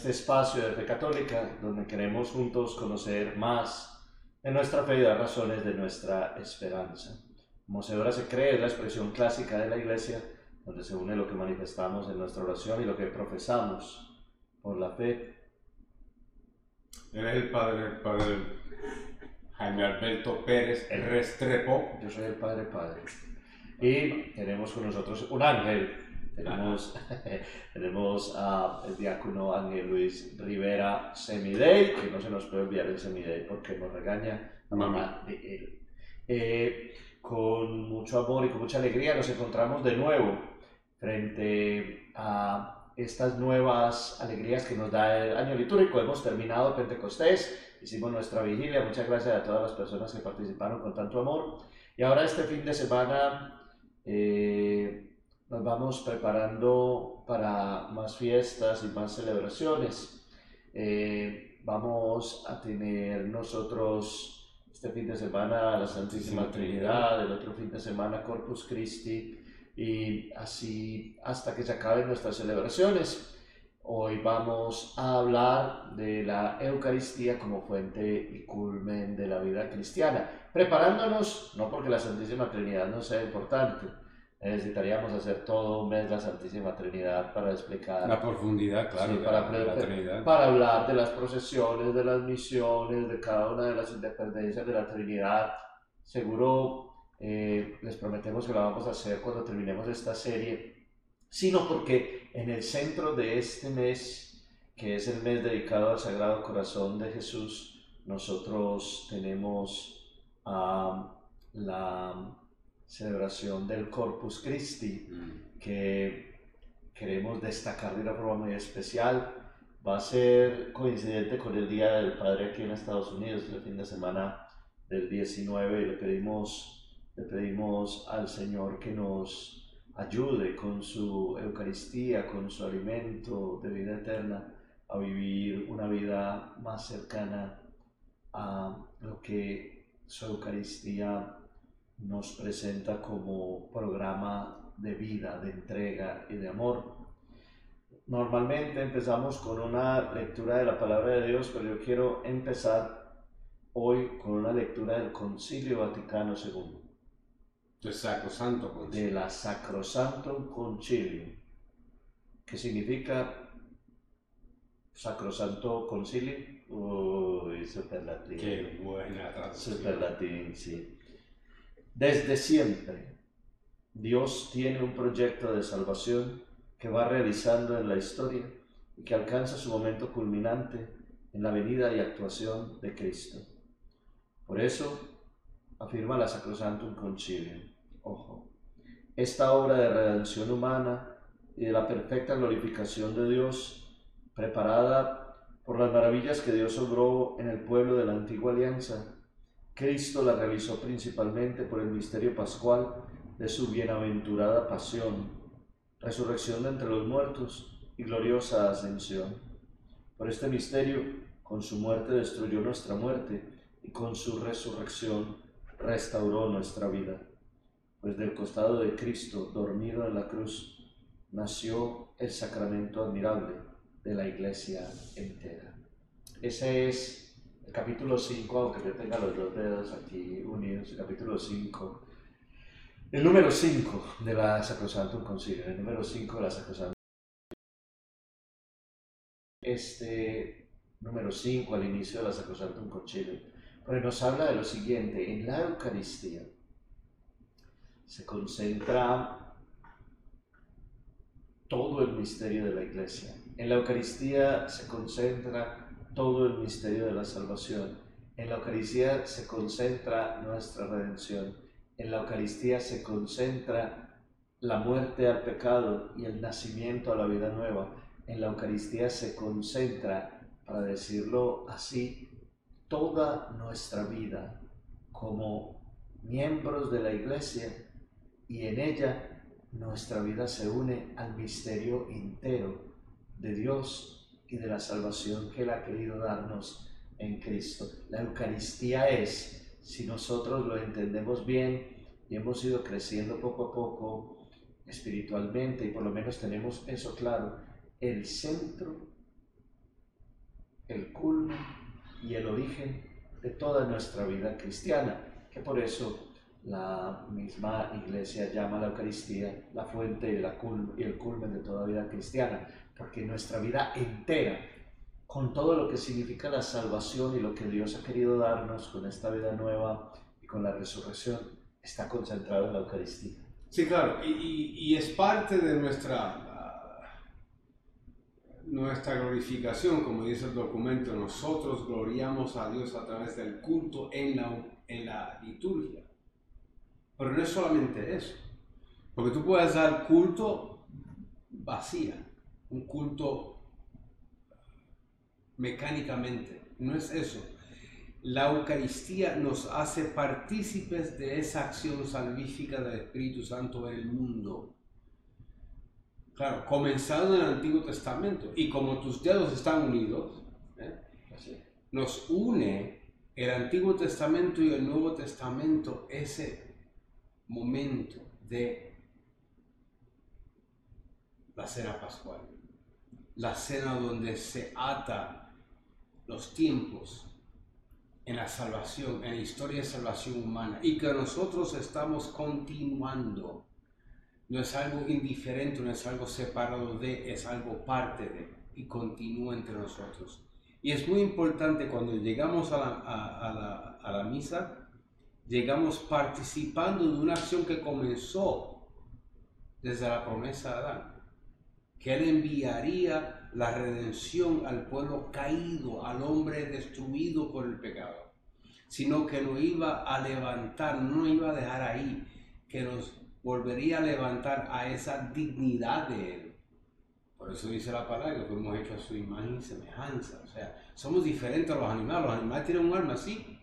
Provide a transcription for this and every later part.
Este espacio de Fe Católica, donde queremos juntos conocer más de nuestra fe y de razones de nuestra esperanza. Como se cree, es la expresión clásica de la Iglesia, donde se une lo que manifestamos en nuestra oración y lo que profesamos por la fe. Él es el padre, el padre Jaime Alberto Pérez el Restrepo. Yo soy el padre padre. Y tenemos con nosotros un ángel tenemos, tenemos al diácono Ángel Luis Rivera Semidey, que no se nos puede enviar el Semidey porque nos regaña mamá de él. Eh, con mucho amor y con mucha alegría nos encontramos de nuevo frente a estas nuevas alegrías que nos da el año litúrgico. Hemos terminado Pentecostés, hicimos nuestra vigilia. Muchas gracias a todas las personas que participaron con tanto amor. Y ahora este fin de semana eh, nos vamos preparando para más fiestas y más celebraciones. Eh, vamos a tener nosotros este fin de semana la Santísima Trinidad, el otro fin de semana Corpus Christi y así hasta que se acaben nuestras celebraciones. Hoy vamos a hablar de la Eucaristía como fuente y culmen de la vida cristiana, preparándonos, no porque la Santísima Trinidad no sea importante, necesitaríamos hacer todo un mes la Santísima Trinidad para explicar. La profundidad, claro, para, la Trinidad. Para hablar de las procesiones, de las misiones, de cada una de las independencias de la Trinidad. Seguro eh, les prometemos que la vamos a hacer cuando terminemos esta serie, sino porque en el centro de este mes, que es el mes dedicado al Sagrado Corazón de Jesús, nosotros tenemos a la celebración del Corpus Christi, mm. que queremos destacar de una forma muy especial. Va a ser coincidente con el Día del Padre aquí en Estados Unidos, el fin de semana del 19, y le pedimos, le pedimos al Señor que nos ayude con su Eucaristía, con su alimento de vida eterna, a vivir una vida más cercana a lo que su Eucaristía nos presenta como programa de vida, de entrega y de amor. Normalmente empezamos con una lectura de la palabra de Dios, pero yo quiero empezar hoy con una lectura del Concilio Vaticano II. Del Sacrosanto Concilio. De la Sacrosanto Concilio, que significa Sacrosanto Concilio. Uy, super latín. Qué buena traducción. Super latín, sí. Desde siempre, Dios tiene un proyecto de salvación que va realizando en la historia y que alcanza su momento culminante en la venida y actuación de Cristo. Por eso, afirma la Sacrosantum Concilium, ojo, esta obra de redención humana y de la perfecta glorificación de Dios, preparada por las maravillas que Dios obró en el pueblo de la antigua alianza, Cristo la realizó principalmente por el misterio pascual de su bienaventurada pasión, resurrección de entre los muertos y gloriosa ascensión. Por este misterio, con su muerte destruyó nuestra muerte y con su resurrección restauró nuestra vida. Pues del costado de Cristo, dormido en la cruz, nació el sacramento admirable de la iglesia entera. Ese es capítulo 5, aunque yo tenga los dos dedos aquí unidos, el capítulo 5, el número 5 de la Sacrosantum Concilio, el número 5 de la Sacrosantum Este número 5 al inicio de la Sacrosantum Concilio, porque nos habla de lo siguiente, en la Eucaristía se concentra todo el misterio de la Iglesia. En la Eucaristía se concentra todo el misterio de la salvación. En la Eucaristía se concentra nuestra redención. En la Eucaristía se concentra la muerte al pecado y el nacimiento a la vida nueva. En la Eucaristía se concentra, para decirlo así, toda nuestra vida como miembros de la Iglesia y en ella nuestra vida se une al misterio entero de Dios y de la salvación que Él ha querido darnos en Cristo. La Eucaristía es, si nosotros lo entendemos bien y hemos ido creciendo poco a poco espiritualmente y por lo menos tenemos eso claro, el centro, el culmen y el origen de toda nuestra vida cristiana, que por eso la misma iglesia llama a la Eucaristía la fuente y, y el culmen de toda vida cristiana, porque nuestra vida entera, con todo lo que significa la salvación y lo que Dios ha querido darnos con esta vida nueva y con la resurrección, está concentrado en la Eucaristía. Sí, claro, y, y, es parte de nuestra, nuestra glorificación, como dice el documento, nosotros gloriamos a Dios a través del culto en la, en la liturgia. Pero no es solamente eso, porque tú puedes dar culto vacía, un culto mecánicamente, no es eso. La Eucaristía nos hace partícipes de esa acción salvífica del Espíritu Santo en el mundo. Claro, comenzado en el Antiguo Testamento. Y como tus dedos están unidos, ¿eh? nos une el Antiguo Testamento y el Nuevo Testamento ese momento de la cena pascual. La cena donde se ata los tiempos en la salvación, en la historia de salvación humana y que nosotros estamos continuando. No es algo indiferente, no es algo separado de, es algo parte de y continúa entre nosotros. Y es muy importante cuando llegamos a la, a, la, a la misa, llegamos participando de una acción que comenzó desde la promesa de Adán, que Él enviaría la redención al pueblo caído, al hombre destruido por el pecado sino que nos iba a levantar, no iba a dejar ahí, que nos volvería a levantar a esa dignidad de Él. Por eso dice la palabra que fuimos hechos a su imagen y semejanza. O sea, somos diferentes a los animales. Los animales tienen un alma así,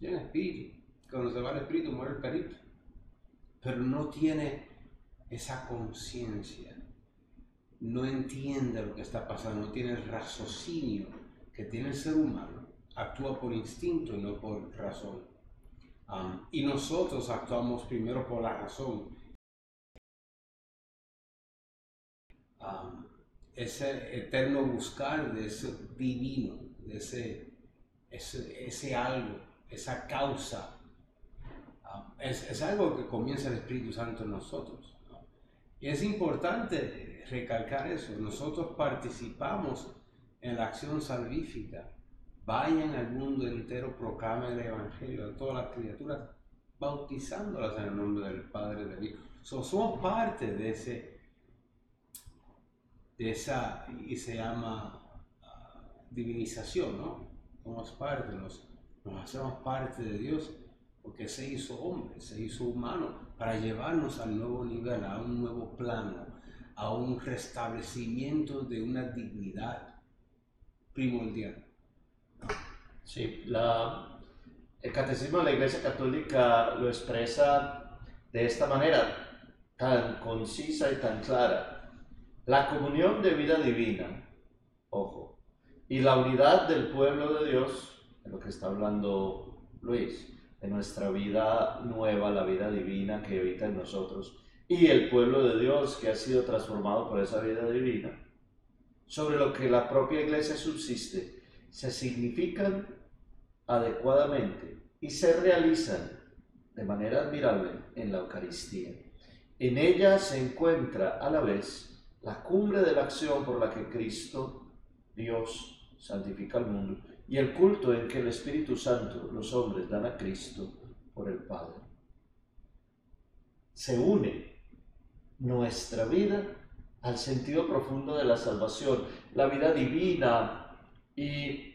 tienen espíritu. Cuando se va el espíritu, muere el perito. Pero no tiene esa conciencia. No entiende lo que está pasando, no tiene el raciocinio que tiene el ser humano actúa por instinto y no por razón. Um, y nosotros actuamos primero por la razón. Um, ese eterno buscar de ese divino, de ese, ese, algo, esa causa, um, es, es, algo que comienza el Espíritu Santo en nosotros. Y es importante recalcar eso. Nosotros participamos en la acción salvífica vayan al mundo entero, proclamen el Evangelio a todas las criaturas, bautizándolas en el nombre del Padre de Dios. somos parte de ese, de esa, y se llama ah, divinización, ¿no? Somos parte, nos, nos hacemos parte de Dios porque se hizo hombre, se hizo humano para llevarnos al nuevo nivel, a un nuevo plano, a un restablecimiento de una dignidad primordial. Sí, el catecismo de la Iglesia Católica lo expresa de esta manera, tan concisa y tan clara. La comunión de vida divina, ojo, y la unidad del pueblo de Dios, de lo que está hablando Luis, de nuestra vida nueva, la vida divina que habita en nosotros, y el pueblo de Dios que ha sido transformado por esa vida divina, sobre lo que la propia iglesia subsiste se significan adecuadamente y se realizan de manera admirable en la Eucaristía. En ella se encuentra a la vez la cumbre de la acción por la que Cristo, Dios, santifica al mundo y el culto en que el Espíritu Santo, los hombres, dan a Cristo por el Padre. Se une nuestra vida al sentido profundo de la salvación, la vida divina, y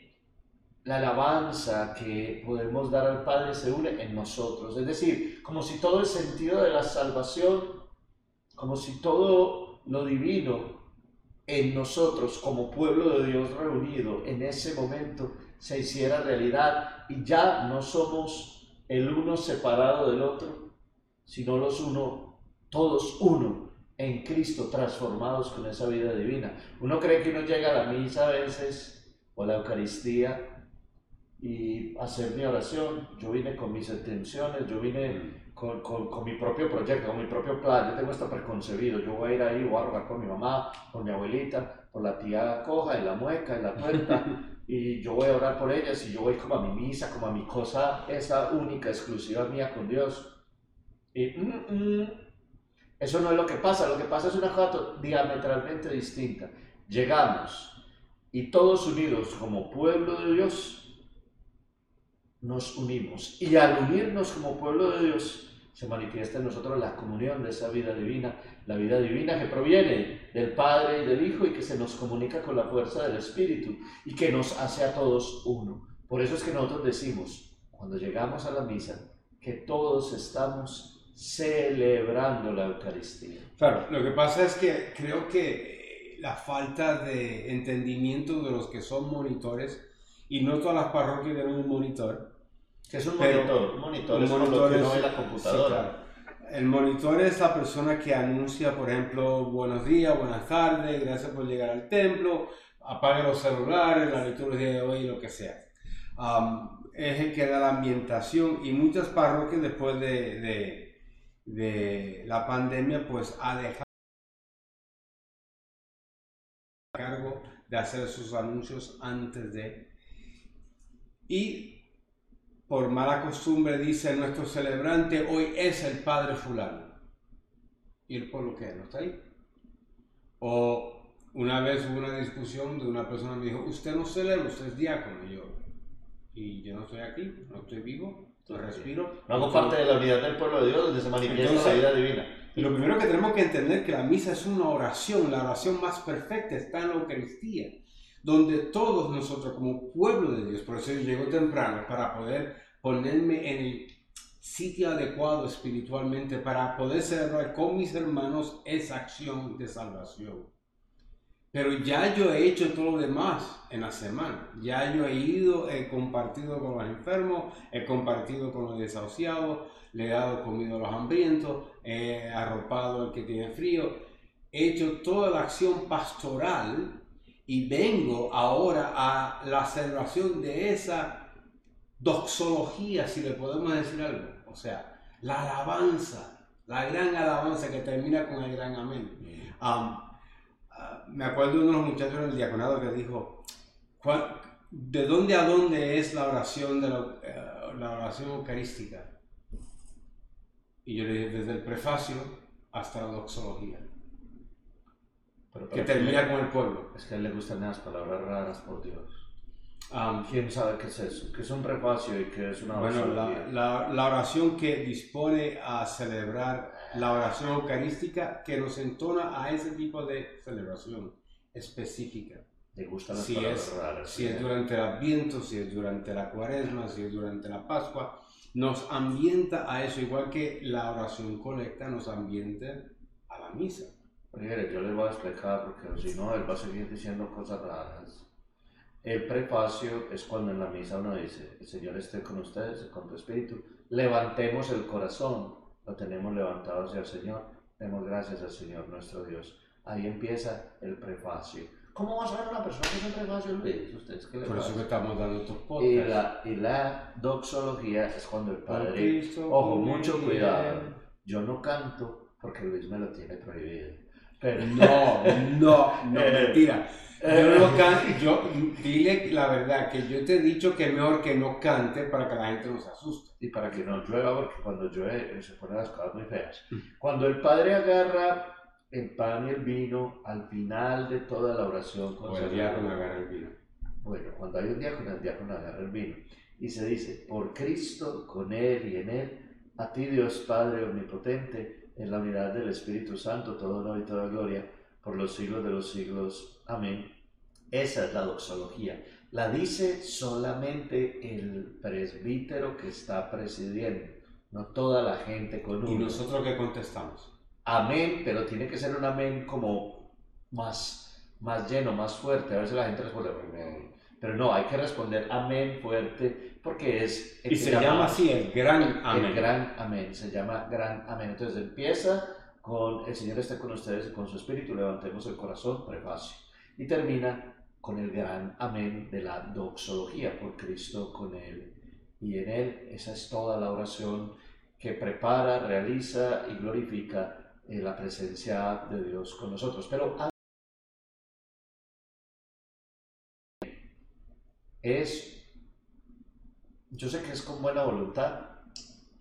la alabanza que podemos dar al Padre se une en nosotros. Es decir, como si todo el sentido de la salvación, como si todo lo divino en nosotros como pueblo de Dios reunido en ese momento se hiciera realidad y ya no somos el uno separado del otro, sino los uno, todos uno en Cristo transformados con esa vida divina. Uno cree que uno llega a la misa a veces o la Eucaristía y hacer mi oración. Yo vine con mis intenciones, yo vine con, con, con, mi propio proyecto, con mi propio plan. Yo tengo esto preconcebido. Yo voy a ir ahí, voy a rogar por mi mamá, por mi abuelita, por la tía coja, y la mueca, y la tuerta. y yo voy a orar por ellas y yo voy como a mi misa, como a mi cosa, esa única, exclusiva mía con Dios. Y mm, mm, eso no es lo que pasa. Lo que pasa es una cosa diametralmente distinta. Llegamos y todos unidos como pueblo de Dios nos unimos. Y al unirnos como pueblo de Dios, se manifiesta en nosotros la comunión de esa vida divina, la vida divina que proviene del Padre y del Hijo y que se nos comunica con la fuerza del Espíritu y que nos hace a todos uno. Por eso es que nosotros decimos, cuando llegamos a la misa, que todos estamos celebrando la Eucaristía. Claro, lo que pasa es que creo que la falta de entendimiento de los que son monitores, y no todas las parroquias tienen un monitor, ¿Qué es un monitor? Un monitor es lo que uno ve la computadora. El monitor es la persona que anuncia, por ejemplo, buenos días, buenas tardes, gracias por llegar al templo, apaga los celulares, la liturgia de hoy, lo que sea. es el que da la ambientación y muchas parroquias después de, de, de la pandemia pues ha dejado cargo de hacer sus anuncios antes de y por mala costumbre dice nuestro celebrante, hoy es el padre fulano. ¿Y el pueblo qué? ¿No está ahí? O una vez hubo una discusión de una persona me dijo, usted no celebra, usted es diácono. Yo, y yo no estoy aquí, no estoy vivo, no respiro. No hago parte de la unidad del pueblo de Dios donde se manifiesta la vida divina. Y lo primero que tenemos que entender es que la misa es una oración, la oración más perfecta está en la Eucaristía donde todos nosotros como pueblo de Dios, por eso yo llego temprano, para poder ponerme en el sitio adecuado espiritualmente, para poder celebrar con mis hermanos esa acción de salvación. Pero ya yo he hecho todo lo demás en la semana. Ya yo he ido, he compartido con los enfermos, he compartido con los desahuciados, le he dado comida a los hambrientos, he arropado al que tiene frío. He hecho toda la acción pastoral y vengo ahora a la celebración de esa doxología, si le podemos decir algo. O sea, la alabanza, la gran alabanza que termina con el gran amén. Um, me acuerdo de uno de los muchachos del diaconado que dijo, ¿de dónde a dónde es la oración, de la, uh, la oración eucarística? Y yo le dije, desde el prefacio hasta la doxología que termina con el pueblo. Es que a él le gustan las palabras raras, por Dios. ¿Quién sabe qué es eso? ¿Qué es un prefacio y qué es una oración? Bueno, la, la, oración que dispone a celebrar la oración eucarística que nos entona a ese tipo de celebración específica. Le gustan las si es. Si es durante el Adviento, si es durante la Cuaresma, si es durante la Pascua, nos ambienta a eso, igual que la oración colecta nos ambienta a la misa. Mire, yo le voy a explicar porque si no, él va a seguir diciendo cosas raras. El prefacio es cuando en la misa uno dice, el Señor esté con ustedes, con tu espíritu. Levantemos el corazón, lo tenemos levantado hacia el Señor. Demos gracias al Señor nuestro Dios. Ahí empieza el prefacio. ¿Cómo va a saber una persona que es un prefacio, Luis? ¿Ustedes qué le Por eso que estamos dando estos podcasts. Y la, y la doxología es cuando el Padre... Ojo, mucho cuidado. Yo no canto porque Luis me lo tiene prohibido. No, no, no, mentira. Yo no canto, yo, dile la verdad, que yo te he dicho que es mejor que no cante para que la gente no se asuste. Y para que no llueva, porque cuando llueve se ponen las cosas muy feas. Mm. Cuando el Padre agarra el pan y el vino al final de toda la oración. O el diácono agarra el vino. Bueno, cuando hay un diácono, el diácono agarra el vino. Y se dice, por Cristo, con Él y en Él, a ti Dios Padre Omnipotente, en la unidad del Espíritu Santo, todo honor y toda gloria, por los siglos de los siglos. Amén. Esa es la doxología. La dice solamente el presbítero que está presidiendo, no toda la gente con uno. ¿Y nosotros qué contestamos? Amén, pero tiene que ser un amén como más, más lleno, más fuerte. A veces la gente responde, pero no, hay que responder amén fuerte porque es... y se llama así el gran amén. El gran amén, se llama gran amén. Entonces empieza con el Señor esté con ustedes y con su espíritu, levantemos el corazón, prefacio. Y termina con el gran amén de la doxología, por Cristo con Él y en Él. Esa es toda la oración que prepara, realiza y glorifica eh, la presencia de Dios con nosotros. Pero es, yo sé que es con buena voluntad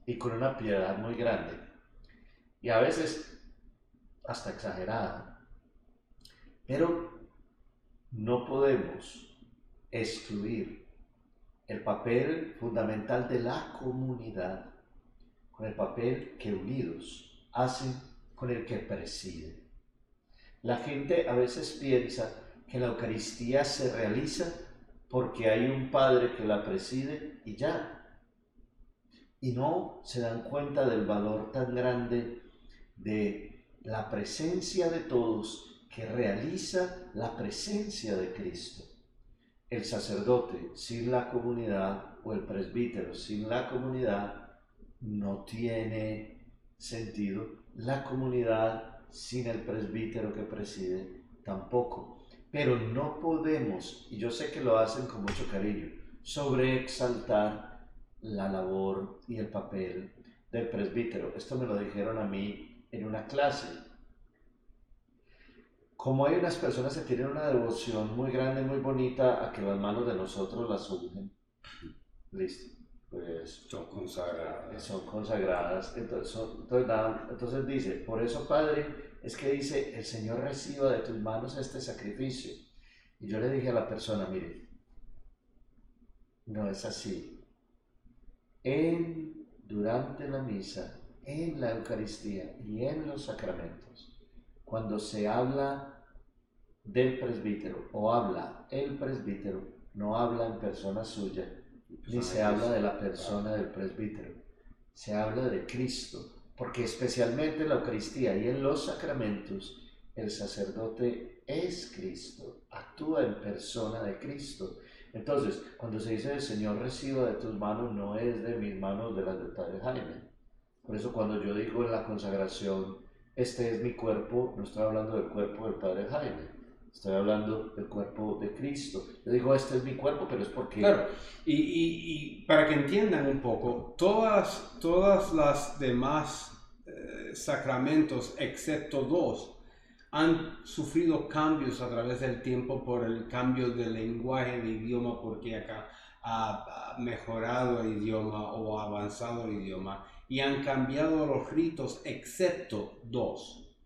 y con una piedad muy grande y a veces hasta exagerada, pero no podemos excluir el papel fundamental de la comunidad con el papel que unidos hacen con el que preside. La gente a veces piensa que la Eucaristía se realiza porque hay un Padre que la preside y ya. Y no se dan cuenta del valor tan grande de la presencia de todos que realiza la presencia de Cristo. El sacerdote sin la comunidad o el presbítero sin la comunidad no tiene sentido. La comunidad sin el presbítero que preside tampoco. Pero no podemos, y yo sé que lo hacen con mucho cariño, sobreexaltar la labor y el papel del presbítero. Esto me lo dijeron a mí en una clase. Como hay unas personas que tienen una devoción muy grande, muy bonita, a que las manos de nosotros las ungen. Listo. Pues, son consagradas. Son consagradas. Entonces, entonces dice, por eso Padre, es que dice, el Señor reciba de tus manos este sacrificio. Y yo le dije a la persona, mire, no es así. En, durante la misa, en la Eucaristía y en los sacramentos, cuando se habla del presbítero o habla el presbítero, no habla en persona suya, ni se habla de la persona del presbítero, se habla de Cristo, porque especialmente en la Eucaristía y en los sacramentos, el sacerdote es Cristo, actúa en persona de Cristo. Entonces, cuando se dice el Señor reciba de tus manos, no es de mis manos, de las del Padre Jaime. Por eso cuando yo digo en la consagración, este es mi cuerpo, no estoy hablando del cuerpo del Padre Jaime, estoy hablando del cuerpo de Cristo. Yo digo, este es mi cuerpo, pero es porque... Claro, y, y, para que entiendan un poco, todas, todas las demás eh, sacramentos, excepto dos, han sufrido cambios a través del tiempo por el cambio del lenguaje de idioma, porque acá ha mejorado el idioma o avanzado el idioma y han cambiado los ritos excepto dos,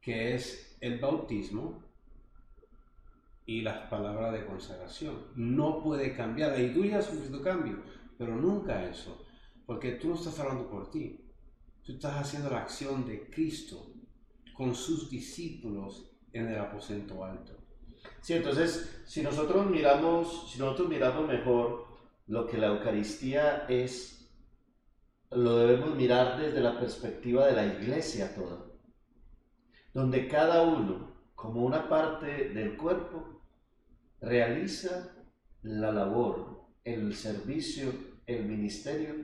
que es el bautismo y las palabras de consagración. No puede cambiar. La liturgia ha sufrido cambio, pero nunca eso, porque tú no estás hablando por ti. Tú estás haciendo la acción de Cristo con sus discípulos en el aposento alto. Sí, entonces, si nosotros miramos, si nosotros miramos mejor lo que la Eucaristía es, lo debemos mirar desde la perspectiva de la iglesia toda, donde cada uno, como una parte del cuerpo, realiza la labor, el servicio, el ministerio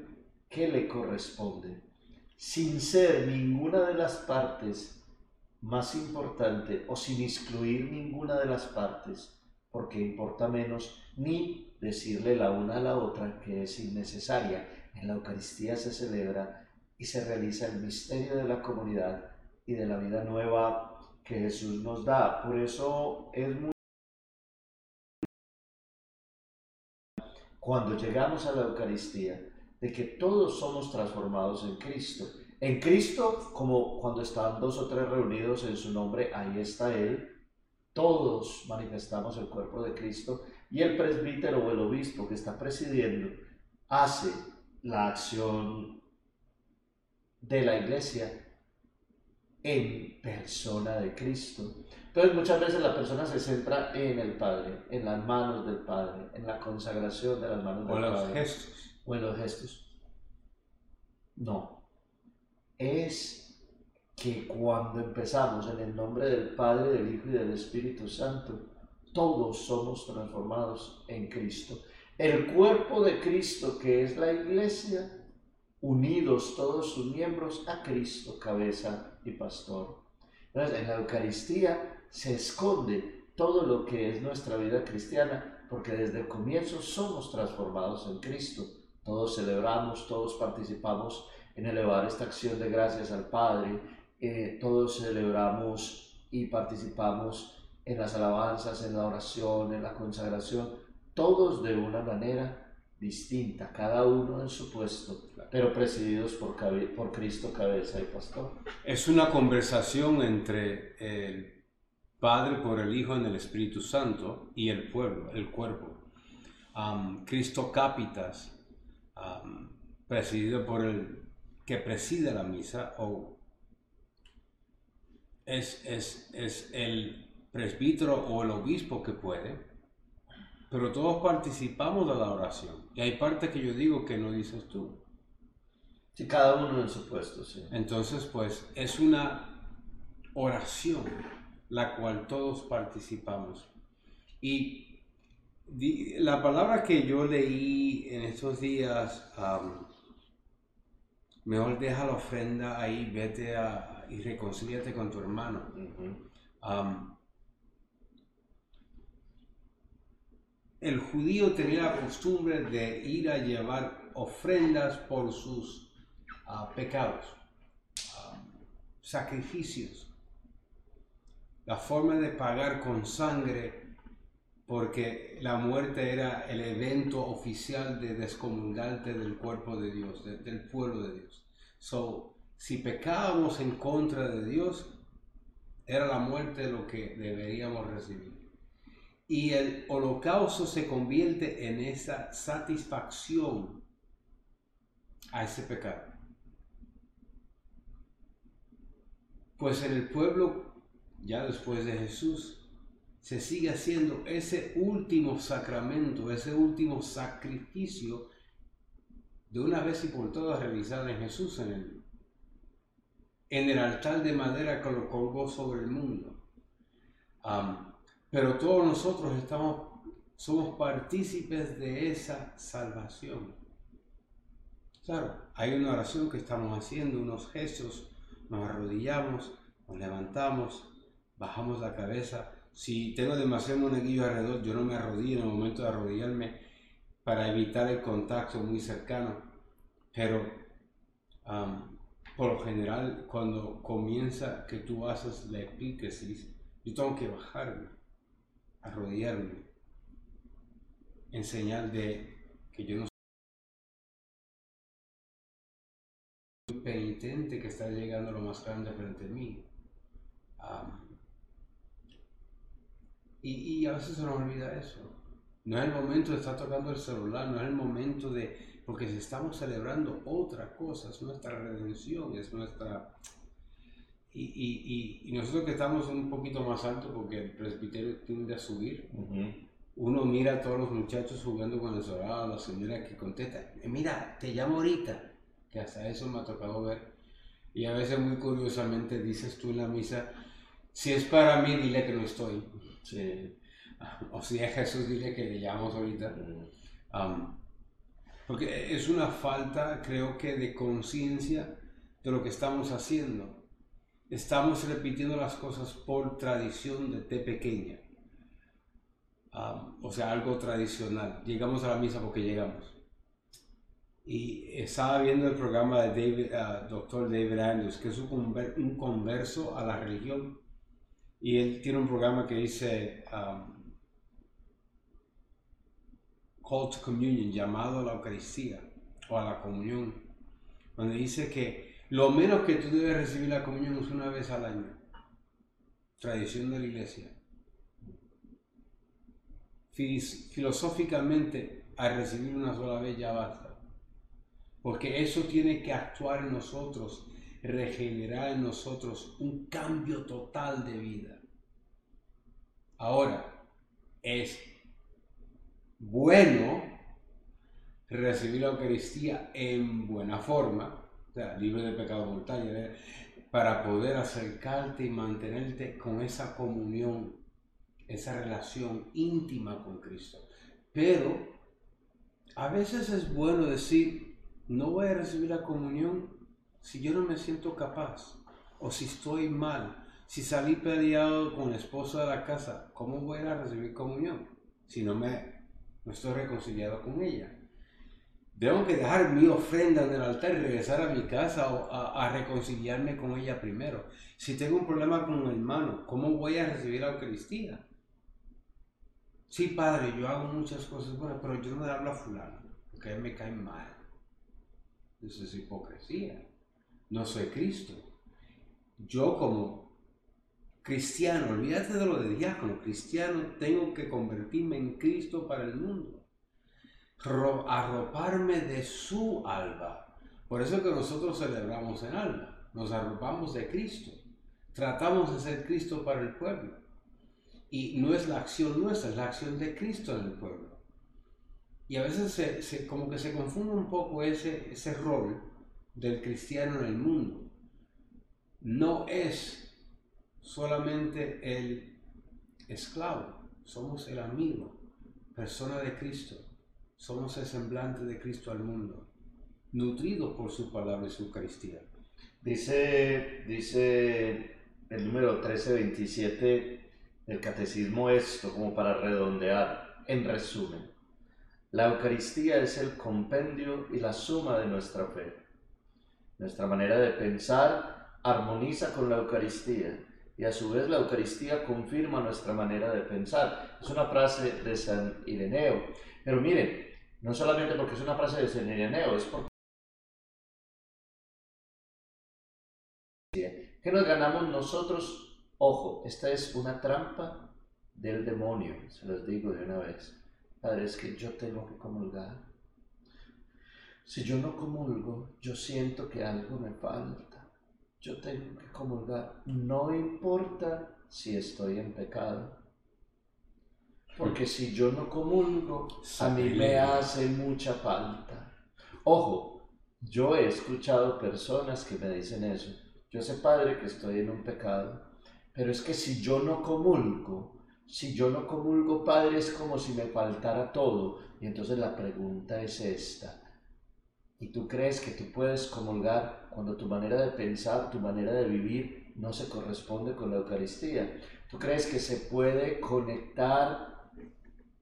que le corresponde, sin ser ninguna de las partes más importante o sin excluir ninguna de las partes, porque importa menos, ni decirle la una a la otra que es innecesaria. En la Eucaristía se celebra y se realiza el misterio de la comunidad y de la vida nueva que Jesús nos da. Por eso es muy cuando llegamos a la Eucaristía, de que todos somos transformados en Cristo. En Cristo, como cuando están dos o tres reunidos en su nombre, ahí está Él. Todos manifestamos el cuerpo de Cristo y el presbítero o el obispo que está presidiendo hace la acción de la iglesia en persona de Cristo. Entonces muchas veces la persona se centra en el Padre, en las manos del Padre, en la consagración de las manos del Padre. O en los gestos. O en los gestos. No. Es que cuando empezamos en el nombre del Padre, del Hijo y del Espíritu Santo, todos somos transformados en Cristo. El cuerpo de Cristo, que es la iglesia, unidos todos sus miembros a Cristo, cabeza y pastor. Entonces, en la Eucaristía se esconde todo lo que es nuestra vida cristiana, porque desde el comienzo somos transformados en Cristo. Todos celebramos, todos participamos en elevar esta acción de gracias al Padre, eh, todos celebramos y participamos en las alabanzas, en la oración, en la consagración, todos de una manera distinta, cada uno en su puesto, pero presididos por, por Cristo, cabeza y pastor. Es una conversación entre el Padre por el Hijo en el Espíritu Santo y el pueblo, el cuerpo. Cristo Capitas, presidido por el que preside la misa, o es, es, es el presbítero o el obispo que puede, pero todos participamos de la oración. Y hay partes que yo digo que no dices tú. Sí, cada uno en su puesto, sí. Entonces, pues es una oración la cual todos participamos. Y la palabra que yo leí en estos días, mejor deja la ofrenda ahí, vete a, y reconcíliate con tu hermano. el judío tenía la costumbre de ir a llevar ofrendas por sus ah, pecados, sacrificios. La forma de pagar con sangre, porque la muerte era el evento oficial de descomulgarte del cuerpo de Dios, del pueblo de Dios. So, si pecábamos en contra de Dios, era la muerte lo que deberíamos recibir y el holocausto se convierte en esa satisfacción a ese pecado. Pues en el pueblo, ya después de Jesús, se sigue haciendo ese último sacramento, ese último sacrificio de una vez y por todas realizado en Jesús en el, en el altar de madera que lo colgó sobre el mundo. Pero todos nosotros estamos, somos partícipes de esa salvación. Claro, hay una oración que estamos haciendo, unos gestos, nos arrodillamos, nos levantamos, bajamos la cabeza. Si tengo demasiado monaguillo alrededor, yo no me arrodillo en el momento de arrodillarme para evitar el contacto muy cercano. Pero por lo general, cuando comienza que tú haces la epíclesis, yo tengo que bajarme arrodillarme en señal de que yo no soy penitente que está llegando lo más grande frente a mí. Y, a veces se nos olvida eso. No es el momento de estar tocando el celular, no es el momento de... porque si estamos celebrando otra cosa, es nuestra redención, es nuestra y, y, y, nosotros que estamos un poquito más alto, porque el presbiterio tiende a subir, uno mira a todos los muchachos jugando con el celular, la señora que contesta, eh, mira, te llamo ahorita, que hasta eso me ha tocado ver. Y a veces muy curiosamente dices tú en la misa, si es para mí, dile que no estoy. O si es Jesús, dile que le llamamos ahorita. porque es una falta, creo que, de conciencia de lo que estamos haciendo estamos repitiendo las cosas por tradición de pequeña. o sea, algo tradicional. Llegamos a la misa porque llegamos. Y estaba viendo el programa de David, uh, Dr. David Andrews, que es un, converso a la religión. Y él tiene un programa que dice um, Call to Communion, llamado a la Eucaristía o a la comunión, donde dice que lo menos que tú debes recibir la comunión es una vez al año. Tradición de la iglesia. Filosóficamente, al recibir una sola vez ya basta. Porque eso tiene que actuar en nosotros, regenerar en nosotros un cambio total de vida. Ahora, es bueno recibir la Eucaristía en buena forma, o sea, libre de pecado mortal, para poder acercarte y mantenerte con esa comunión, esa relación íntima con Cristo. Pero a veces es bueno decir, no voy a recibir la comunión si yo no me siento capaz o si estoy mal. Si salí peleado con el esposo de la casa, ¿cómo voy a recibir comunión si no me estoy reconciliado con ella? Tengo que dejar mi ofrenda en el altar y regresar a mi casa o a, a reconciliarme con ella primero. Si tengo un problema con un hermano, ¿cómo voy a recibir la Eucaristía? Sí, padre, yo hago muchas cosas buenas, pero yo no le hablo a fulano, porque él me cae mal. Eso es hipocresía. No soy Cristo. Yo como cristiano, olvídate de lo de diácono, cristiano, tengo que convertirme en Cristo para el mundo. Arroparme de su alba. Por eso que nosotros celebramos en alba. Nos arropamos de Cristo. Tratamos de ser Cristo para el pueblo. Y no es la acción nuestra, es la acción de Cristo en el pueblo. Y a veces se, como que se confunde un poco ese, ese rol del cristiano en el mundo. No es solamente el esclavo, somos el amigo, persona de Cristo, somos el semblante de Cristo al mundo, nutrido por su palabra y su Eucaristía. Dice, dice el número 1327 el catecismo esto, como para redondear, en resumen. La Eucaristía es el compendio y la suma de nuestra fe. Nuestra manera de pensar armoniza con la Eucaristía y a su vez la Eucaristía confirma nuestra manera de pensar. Es una frase de San Ireneo. Pero miren, no solamente porque es una frase de San Ireneo, es porque que nos ganamos nosotros Ojo, esta es una trampa del demonio, se los digo de una vez. Padre, es que yo tengo que comulgar. Si yo no comulgo, yo siento que algo me falta. Yo tengo que comulgar. No importa si estoy en pecado. Porque si yo no comulgo, a mí me hace mucha falta. Ojo, yo he escuchado personas que me dicen eso. Yo sé, Padre, que estoy en un pecado pero es que si yo no comulgo, si yo no comulgo, Padre, es como si me faltara todo. Y entonces la pregunta es esta. ¿Y tú crees que tú puedes comulgar cuando tu manera de pensar, tu manera de vivir no se corresponde con la Eucaristía? ¿Tú crees que se puede conectar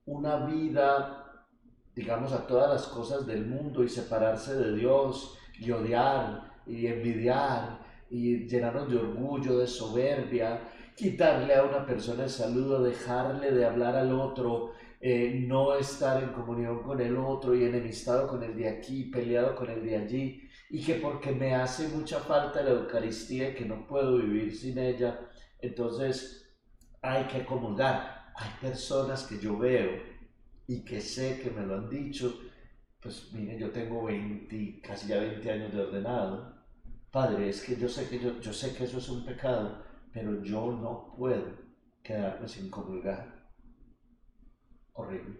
una vida, digamos, a todas las cosas del mundo y separarse de Dios y odiar y envidiar y llenarnos de orgullo, de soberbia, quitarle a una persona el saludo, dejarle de hablar al otro, eh, no estar en comunión con el otro y enemistado con el de aquí, peleado con el de allí, y que porque me hace mucha falta la Eucaristía y que no puedo vivir sin ella, entonces hay que comulgar. Hay personas que yo veo y que sé que me lo han dicho, pues miren, yo tengo 20, casi ya 20 años de ordenado, Padre, es que yo sé que, yo, yo sé que eso es un pecado, pero yo no puedo quedarme sin comulgar. Horrible.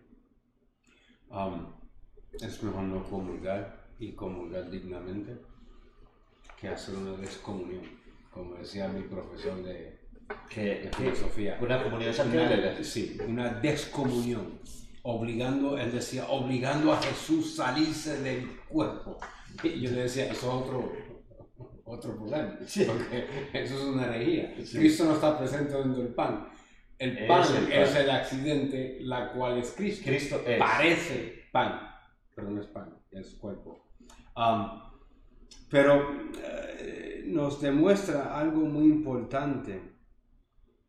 es mejor no comulgar y comulgar dignamente que hacer una descomunión, como decía mi profesor de, filosofía. Una comunión Sí, una descomunión, obligando, él decía, obligando a Jesús a salirse del cuerpo. Y yo le decía, eso es otro, otro problema, porque eso es una herejía. Cristo no está presente dentro del pan. El pan es el, accidente, la cual es Cristo. Cristo Parece pan, pero no es pan, es cuerpo. Um, pero eh, nos demuestra algo muy importante,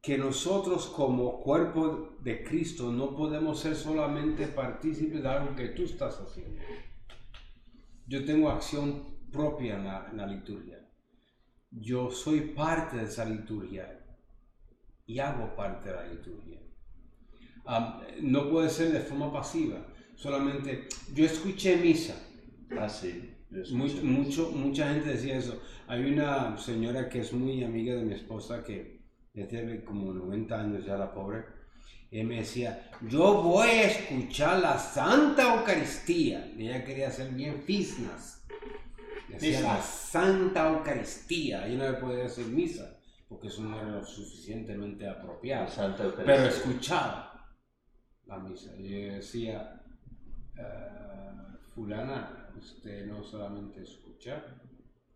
que nosotros como cuerpo de Cristo no podemos ser solamente partícipes de algo que tú estás haciendo. Yo tengo acción propia en la liturgia yo soy parte de esa liturgia y hago parte de la liturgia. no puede ser de forma pasiva, solamente yo escuché misa. Ah, sí. Mucho, mucha gente decía eso. Hay una señora que es muy amiga de mi esposa que ya tiene como 90 años ya la pobre. Y me decía, yo voy a escuchar la Santa Eucaristía. Y ella quería ser bien fisnas decía la Santa Eucaristía, y no le podía decir misa, porque eso no era lo suficientemente apropiado. Pero escuchaba la misa. Y yo decía, eh, fulana, usted no solamente escucha,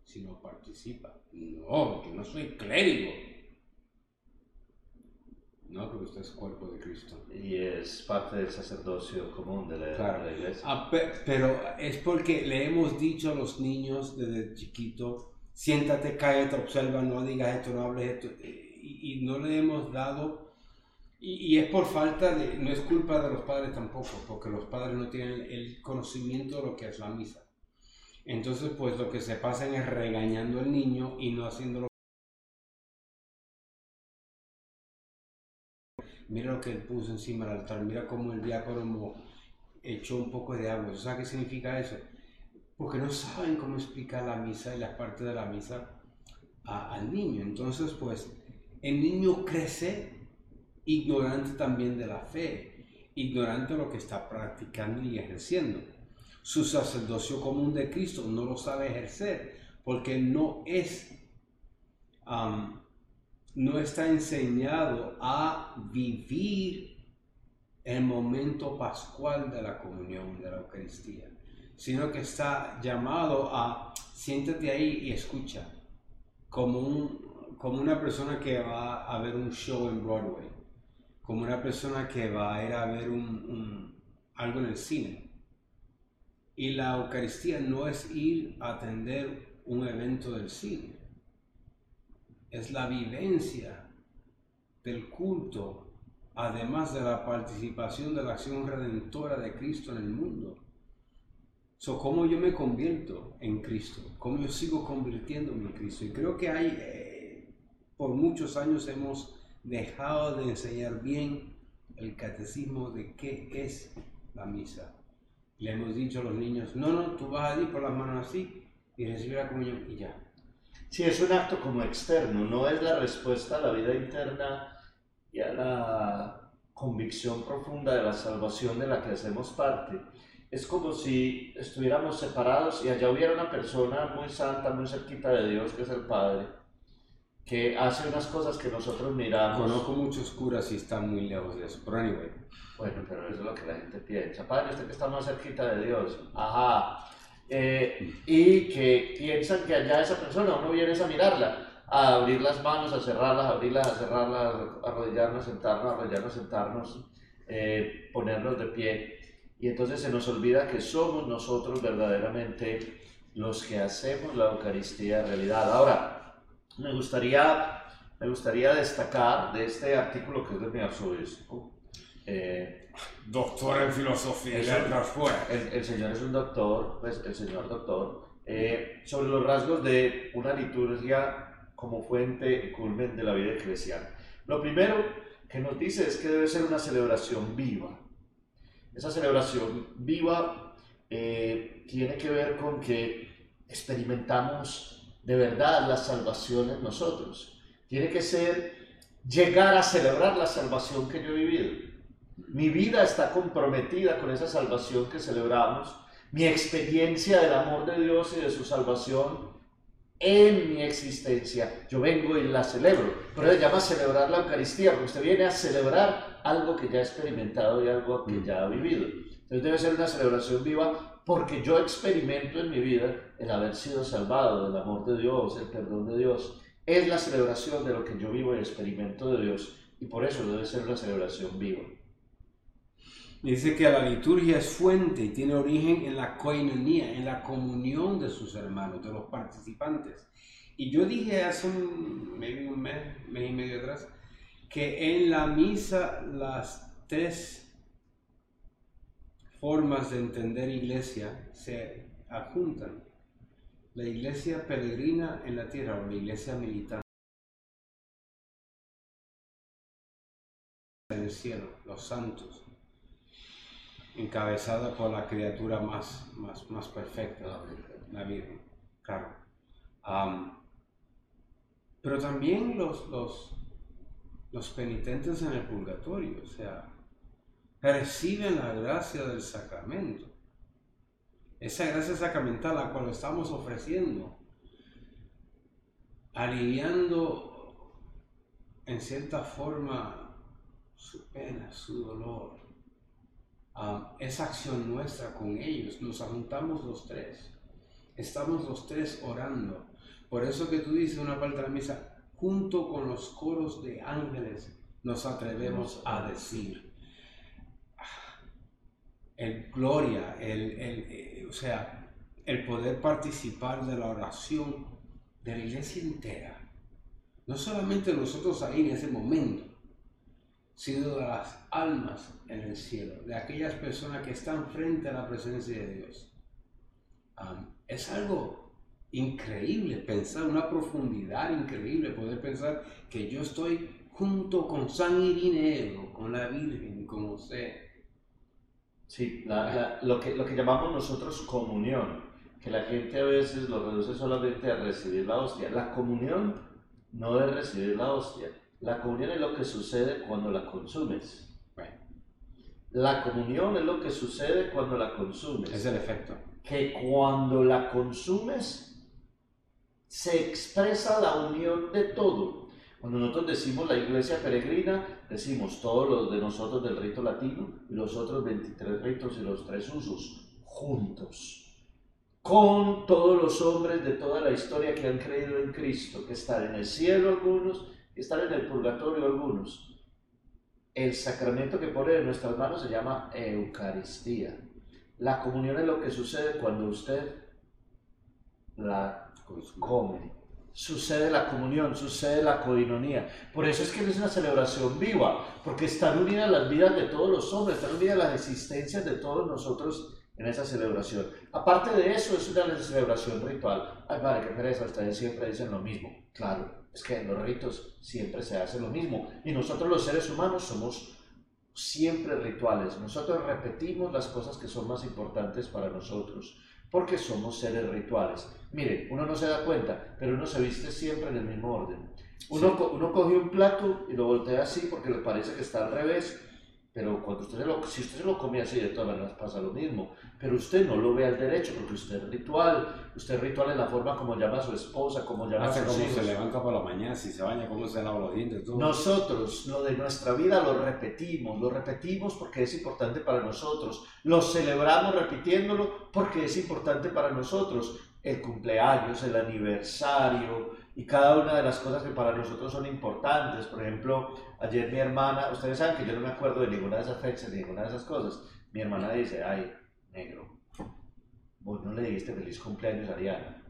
sino participa. No, yo no soy clérigo. No, porque usted es cuerpo de Cristo. y es parte del sacerdocio común de la, Claro. de la iglesia. Ah, pe- pero es porque le hemos dicho a los niños desde chiquito, siéntate, cállate, observa, no digas esto, no hables esto, eh, y, no le hemos dado, y, es por falta de, no es culpa de los padres tampoco, porque los padres no tienen el conocimiento de lo que es la misa. Entonces, pues lo que se pasan es regañando al niño y no haciéndolo. Mira lo que él puso encima del altar, mira cómo el diácono echó un poco de agua. ¿Sabes qué significa eso? Porque no saben cómo explicar la misa y las partes de la misa al niño. Entonces, pues, el niño crece ignorante también de la fe, ignorante de lo que está practicando y ejerciendo. Su sacerdocio común de Cristo no lo sabe ejercer porque no es, no está enseñado a vivir el momento pascual de la comunión, de la Eucaristía, sino que está llamado a siéntate ahí y escucha, como, un, como una persona que va a ver un show en Broadway, como una persona que va a ir a ver un, algo en el cine. Y la Eucaristía no es ir a atender un evento del cine, es la vivencia del culto, además de la participación de la acción redentora de Cristo en el mundo. So, ¿Cómo yo me convierto en Cristo? ¿Cómo yo sigo convirtiéndome en Cristo? Y creo que hay, eh, por muchos años hemos dejado de enseñar bien el catecismo de qué es la misa. Le hemos dicho a los niños, no, no, tú vas a ir por las manos así y recibir la comunión y ya. Sí, es un acto como externo, no es la respuesta a la vida interna y a la convicción profunda de la salvación de la que hacemos parte. Es como si estuviéramos separados y allá hubiera una persona muy santa, muy cerquita de Dios, que es el Padre, que hace unas cosas que nosotros miramos. Conozco muchos curas y están muy lejos de eso, pero anyway. Bueno, pero eso es lo que la gente piensa. Padre, usted que está más cerquita de Dios. Ajá. Eh, y que piensan que allá esa persona, uno viene a mirarla, a abrir las manos, a cerrarlas, a abrirlas, a cerrarlas, a arrodillarnos, sentarnos, arrodillarnos, sentarnos, eh, ponernos de pie. Y entonces se nos olvida que somos nosotros verdaderamente los que hacemos la Eucaristía realidad. Ahora, me gustaría, me gustaría destacar de este artículo que es de mi arzobispo. eh, Doctor en filosofía y letras fuera. el, el señor es un doctor, pues el señor doctor, eh, sobre los rasgos de una liturgia como fuente y culmen de la vida eclesial. Lo primero que nos dice es que debe ser una celebración viva. Esa celebración viva eh, tiene que ver con que experimentamos de verdad la salvación en nosotros. Tiene que ser llegar a celebrar la salvación que yo he vivido. Mi vida está comprometida con esa salvación que celebramos. Mi experiencia del amor de Dios y de su salvación en mi existencia. Yo vengo y la celebro. Pero se llama celebrar la Eucaristía, porque usted viene a celebrar algo que ya ha experimentado y algo que ya ha vivido. Entonces debe ser una celebración viva porque yo experimento en mi vida el haber sido salvado, el amor de Dios, el perdón de Dios. Es la celebración de lo que yo vivo y experimento de Dios. Y por eso debe ser una celebración viva. Dice que la liturgia es fuente y tiene origen en la koinonia, en la comunión de sus hermanos, de los participantes. Y yo dije hace un, maybe un mes, mes y medio atrás, que en la misa las tres formas de entender iglesia se adjuntan. La iglesia peregrina en la tierra o la iglesia militante en el cielo, los santos encabezada por la criatura más, más, más perfecta, la Virgen, claro. Am, pero también los, los, los penitentes en el purgatorio, o sea, reciben la gracia del sacramento. Esa gracia sacramental a la cual estamos ofreciendo, aliviando en cierta forma su pena, su dolor, Ah, esa acción nuestra con ellos, nos juntamos los tres, estamos los tres orando. Por eso que tú dices una parte de la misa, junto con los coros de ángeles, nos atrevemos a decir. Ah, El gloria, el, el, eh, o sea, el poder participar de la oración de la iglesia entera. No solamente nosotros ahí en ese momento, sino de las almas en el cielo, de aquellas personas que están frente a la presencia de Dios. Es algo increíble pensar, una profundidad increíble poder pensar que yo estoy junto con San Irineo, con la Virgen, con José. Sí, la- la- lo, que, lo que llamamos nosotros comunión, que la gente a veces lo reduce solamente a recibir la hostia. La comunión no es recibir la hostia. La comunión es lo que sucede cuando la consumes. La comunión es lo que sucede cuando la consumes. es el efecto. que cuando la consumes se expresa la unión de todo. Cuando nosotros decimos la iglesia peregrina, decimos todos los de nosotros del rito latino y los otros 23 ritos y los tres usos, juntos, con todos los hombres de toda la historia que han creído en Cristo, que están en el cielo algunos, que están en el purgatorio algunos. El sacramento que pone en nuestras manos se llama Eucaristía. La comunión es lo que sucede cuando usted la Sucede la comunión, sucede la coinonía. Por eso es que es una celebración viva, porque están unidas las vidas de todos los hombres, están unidas las existencias de todos nosotros en esa celebración. Aparte de eso, es una celebración ritual. Ay, padre, qué pereza, ustedes siempre dicen lo mismo. Claro, es que en los ritos siempre se hace lo mismo. Y nosotros los seres humanos somos siempre rituales. Nosotros repetimos las cosas que son más importantes para nosotros, porque somos seres rituales. Mire, uno no se da cuenta, pero uno se viste siempre en el mismo orden. Uno, Sí. uno coge un plato y lo voltea así porque le parece que está al revés, pero cuando usted lo, si usted se lo come así, de todas maneras pasa lo mismo. Pero usted no lo ve al derecho porque usted es ritual. Usted es ritual en la forma como llama a su esposa, como llama Hace a sus como hijos. se levanta por la mañana, si se baña, cómo se lava los dientes, todo. Nosotros lo de nuestra vida lo repetimos, lo repetimos porque es importante para nosotros, lo celebramos repitiéndolo porque es importante para nosotros. El cumpleaños, el aniversario y cada una de las cosas que para nosotros son importantes. Por ejemplo, ayer mi hermana, ustedes saben que yo no me acuerdo de ninguna de esas fechas, de ninguna de esas cosas. Mi hermana dice, ay, negro, vos no le dijiste feliz cumpleaños a Ariana.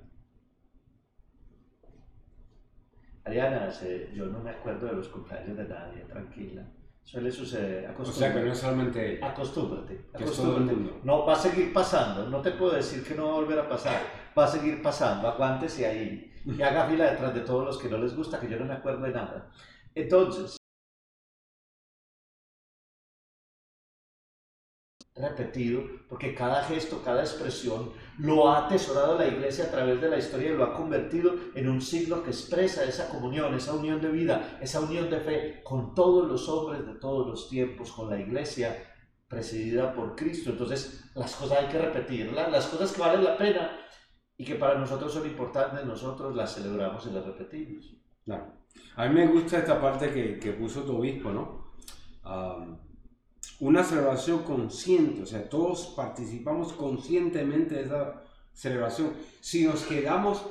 Ariana, se- yo no me acuerdo de los cumpleaños de nadie, tranquila. Suele suceder, o sea que no acostúmbrate. es solamente ella, Acostúmbrate, acostúmbrate. No, va a seguir pasando, no te puedo decir que no va a volver a pasar, va a seguir pasando, aguántese ahí y haga fila detrás de todos los que no les gusta, que yo no me acuerdo de nada. Entonces, repetido, porque cada gesto, cada expresión lo ha atesorado la iglesia a través de la historia y lo ha convertido en un signo que expresa esa comunión, esa unión de vida, esa unión de fe con todos los hombres de todos los tiempos, con la iglesia presidida por Cristo. Entonces, las cosas hay que repetirlas, las cosas que valen la pena y que para nosotros son importantes, nosotros las celebramos y las repetimos. Claro. A mí me gusta esta parte que, que puso tu obispo, ¿no? Am, una celebración consciente, o sea, todos participamos conscientemente de esa celebración. Si nos quedamos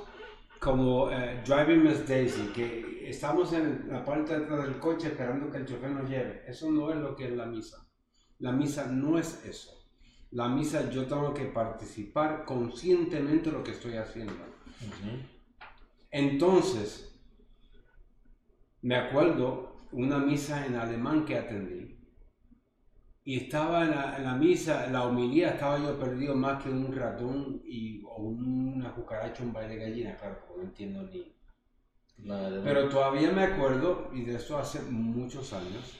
como eh, Driving Miss Daisy, que estamos en la parte de atrás del coche esperando que el chofer nos lleve, eso no es lo que es la misa. La misa no es eso. La misa yo tengo que participar conscientemente de lo que estoy haciendo. Entonces, me acuerdo una misa en alemán que atendí. Y estaba en la, en la misa, en la homilía, estaba yo perdido más que un ratón y, o una cucaracha, un baile de gallina, claro, no entiendo ni. Pero todavía me acuerdo, y de esto hace muchos años,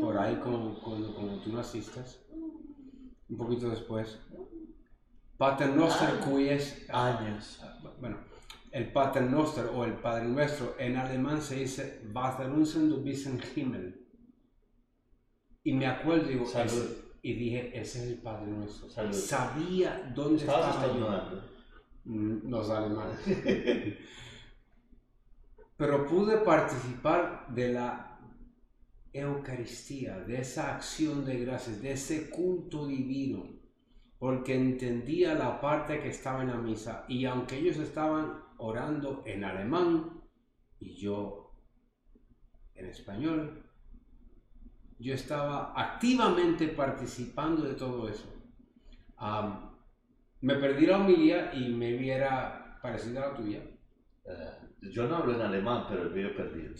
por ahí como, como, como tú naciste, un poquito después, Pater Noster, Ah. cuyes años. bueno, el Pater Noster o el Padre Nuestro en alemán se dice Vater unser du bist im Himmel. Y me acuerdo digo, Salud. ese- y dije, ese es el Padre Nuestro. Salud. Sabía dónde estaba yo. Mm, Los alemanes. Pero pude participar de la Eucaristía, de esa acción de gracias, de ese culto divino, porque entendía la parte que estaba en la misa. Y aunque ellos estaban orando en alemán y yo en español, yo estaba activamente participando de todo eso. me perdí la homilía y me viera parecida a la tuya. Eh, yo no hablo en alemán, pero el video perdido.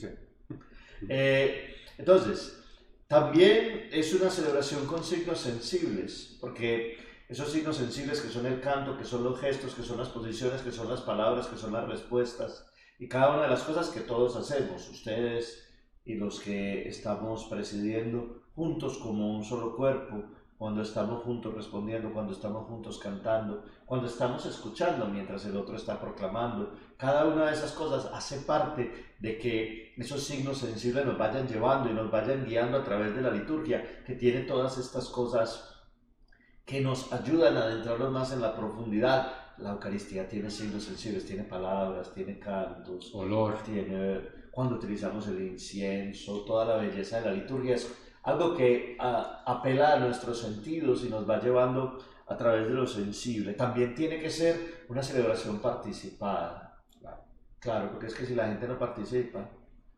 Eh, entonces, también es una celebración con signos sensibles, porque esos signos sensibles que son el canto, que son los gestos, que son las posiciones, que son las palabras, que son las respuestas, y cada una de las cosas que todos hacemos, ustedes y los que estamos presidiendo juntos como un solo cuerpo, cuando estamos juntos respondiendo, cuando estamos juntos cantando, cuando estamos escuchando mientras el otro está proclamando. Cada una de esas cosas hace parte de que esos signos sensibles nos vayan llevando y nos vayan guiando a través de la liturgia, que tiene todas estas cosas que nos ayudan a adentrarnos más en la profundidad. La Eucaristía tiene signos sensibles, tiene palabras, tiene cantos, olor, tiene cuando utilizamos el incienso, toda la belleza de la liturgia es algo que apela a nuestros sentidos y nos va llevando a través de lo sensible. También tiene que ser una celebración participada. Claro, porque es que si la gente no participa,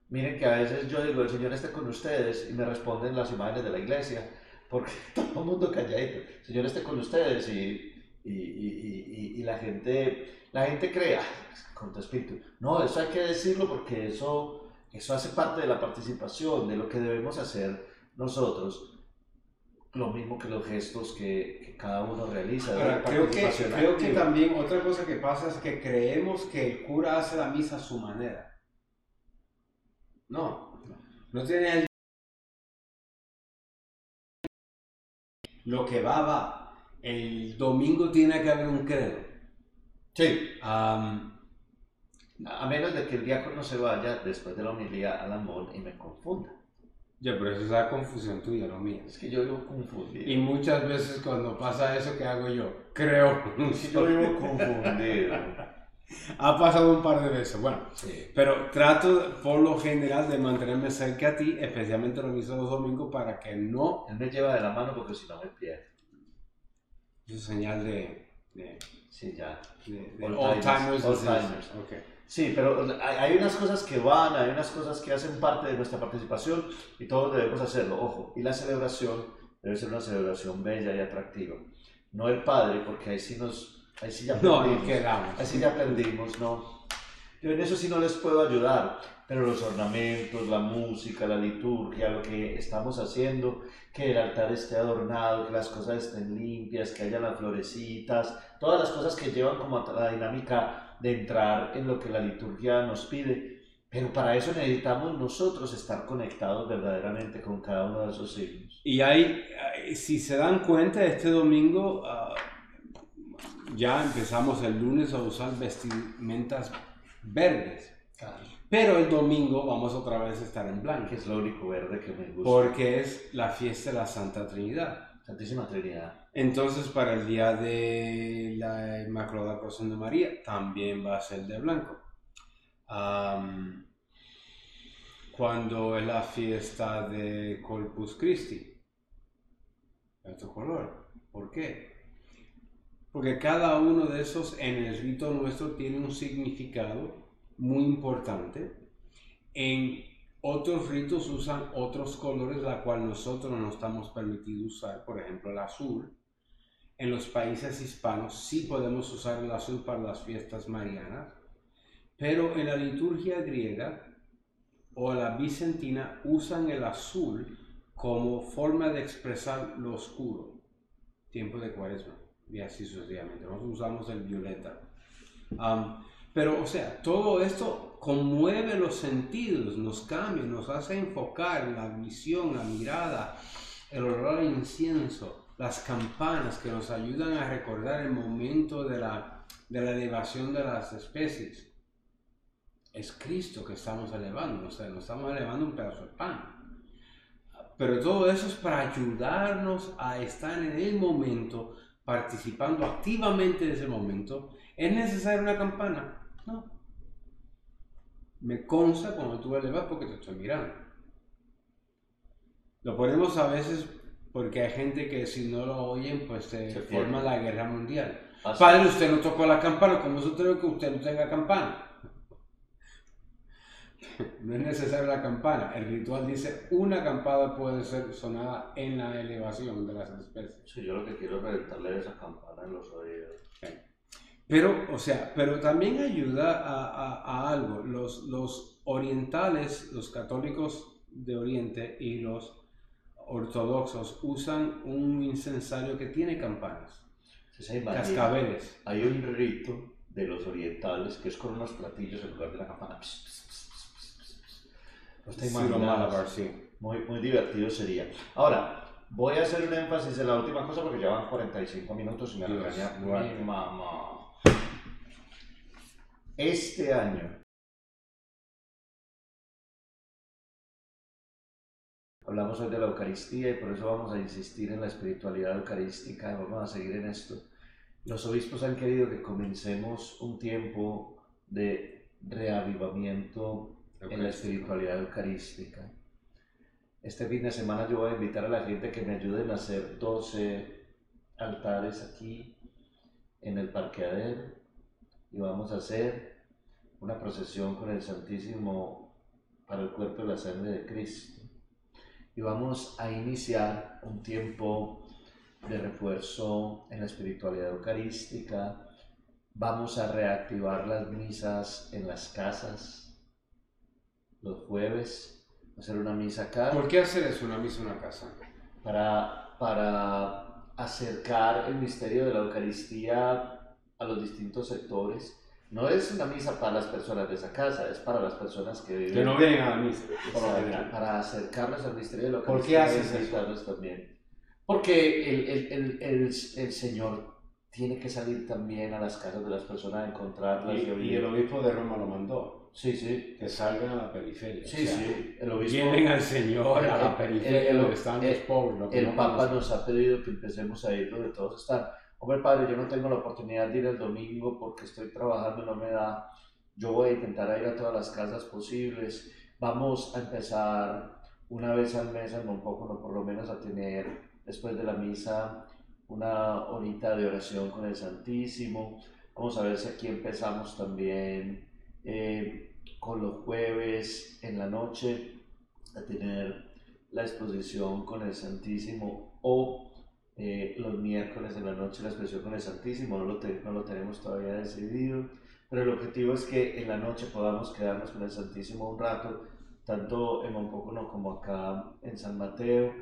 miren que a veces yo digo, el Señor esté con ustedes y me responden las imágenes de la iglesia, porque todo el mundo calladito, el Señor esté con ustedes y, y, y, y la gente, la gente cree, con tu espíritu. No, eso hay que decirlo porque eso, eso hace parte de la participación, de lo que debemos hacer nosotros lo mismo que los gestos que, cada uno realiza. creo, que, creo que también otra cosa que pasa es que creemos que el cura hace la misa a su manera. No, no tiene el... Lo que va, va. El domingo tiene que haber un credo. Sí. a menos de que el diácono se vaya después de la homilía al amor y me confunda. Ya, pero eso es la confusión tuya, no mía. Es que yo vivo confundido. Y muchas veces cuando pasa eso, ¿qué hago yo? Creo. Que yo vivo confundido. ha pasado un par de veces, bueno. Sí. Pero trato por lo general de mantenerme cerca a ti, especialmente los mismos los domingos, para que no... Él me lleva de la mano porque si no me pierdo. Es señal de... de sí, ya. De, de all timers. All timers. Okay. Sí, pero hay unas cosas que van, hay unas cosas que hacen parte de nuestra participación y todos debemos hacerlo. Ojo, y la celebración debe ser una celebración bella y atractiva. No el Padre, porque ahí sí nos, ahí sí ya perdimos. No, ahí sí ya perdimos, no. Yo en eso sí no les puedo ayudar, pero los ornamentos, la música, la liturgia, lo que estamos haciendo, que el altar esté adornado, que las cosas estén limpias, que haya las florecitas, todas las cosas que llevan como a la dinámica de entrar en lo que la liturgia nos pide. Pero para eso necesitamos nosotros estar conectados verdaderamente con cada uno de esos signos. Y hay, si se dan cuenta, este domingo ah, ya empezamos el lunes a usar vestimentas verdes. Pero el domingo vamos otra vez a estar en blanco. Que es lo único verde que me gusta. Porque es la fiesta de la Santa Trinidad. Santísima Trinidad. Entonces, para el día de la Inmaculada Corazón de María, también va a ser de blanco. cuando es la fiesta de Corpus Christi, otro color. ¿Por qué? Porque cada uno de esos en el rito nuestro tiene un significado muy importante. En otros ritos usan otros colores, la cual nosotros no estamos permitidos usar, por ejemplo el azul. En los países hispanos sí podemos usar el azul para las fiestas marianas, pero en la liturgia griega o la bizantina usan el azul como forma de expresar lo oscuro, tiempo de cuaresma, y así sucesivamente. Nosotros usamos el violeta. pero, o sea, todo esto conmueve los sentidos, nos cambia, nos hace enfocar la visión, la mirada, el olor al incienso, las campanas que nos ayudan a recordar el momento de la, de la elevación de las especies. Es Cristo que estamos elevando, o sea, no estamos elevando un pedazo de pan. Pero todo eso es para ayudarnos a estar en el momento, participando activamente de ese momento. ¿Es necesaria una campana? No me consta cuando tú elevas porque te estoy mirando. Lo ponemos a veces porque hay gente que si no lo oyen, pues se, forma la guerra mundial. Padre, usted no tocó la campana, ¿cómo es usted que usted no tenga campana? No es necesaria la campana. El ritual dice una campana puede ser sonada en la elevación de las especies. Sí, yo lo que quiero es reventarle esa campana en los oídos. Pero, o sea, pero también ayuda a, a- a algo. Los, los orientales, los católicos de Oriente y los ortodoxos usan un incensario que tiene campanas, Sí, cascabeles. Hay un rito de los orientales que es con unos platillos en lugar de la campana. Pss, pss, pss. No te imaginas. Malabar, sí. Muy, muy divertido sería. Ahora, voy a hacer un énfasis en la última cosa porque ya van 45 minutos y me regaña mi mamá. Este año hablamos hoy de la Eucaristía y por eso vamos a insistir en la espiritualidad eucarística vamos a seguir en esto. Los obispos han querido que comencemos un tiempo de reavivamiento en la espiritualidad eucarística. Este fin de semana yo voy a invitar a la gente que me ayuden a hacer 12 altares aquí en el parqueadero y vamos a hacer una procesión con el Santísimo para el cuerpo y la sangre de Cristo. Y vamos a iniciar un tiempo de refuerzo en la espiritualidad eucarística. Vamos a reactivar las misas en las casas los jueves, hacer una misa acá ¿Por qué hacer eso una misa en una casa? para, para acercar el misterio de la Eucaristía a los distintos sectores. No es una misa para las personas de esa casa, es para las personas que viven Que no vienen a la misa, general. para acercarnos al misterio de la ¿Por qué haces eso? también. Porque el, el, el, el, el Señor tiene que salir también a las casas de las personas a encontrarlas Y, y el obispo de Roma lo mandó, Sí, sí, que salgan a la periferia. sí, o sea, sí. El obispo, Lleven al Señor a la periferia donde están los pobres. el Papa nos ha pedido que empecemos a ir donde todos están. Hombre, padre, yo no tengo la oportunidad de ir el domingo porque estoy trabajando, no me da. Yo voy a intentar ir a todas las casas posibles. Vamos a empezar una vez al mes en Monpócono, por lo menos a tener después de la misa una horita de oración con el Santísimo. Vamos a ver si aquí empezamos también eh, con los jueves en la noche a tener la exposición con el Santísimo o eh, los miércoles en la noche la exposición con el Santísimo, no lo, te- no lo tenemos todavía decidido, pero el objetivo es que en la noche podamos quedarnos con el Santísimo un rato, tanto en Monpócono como acá en San Mateo,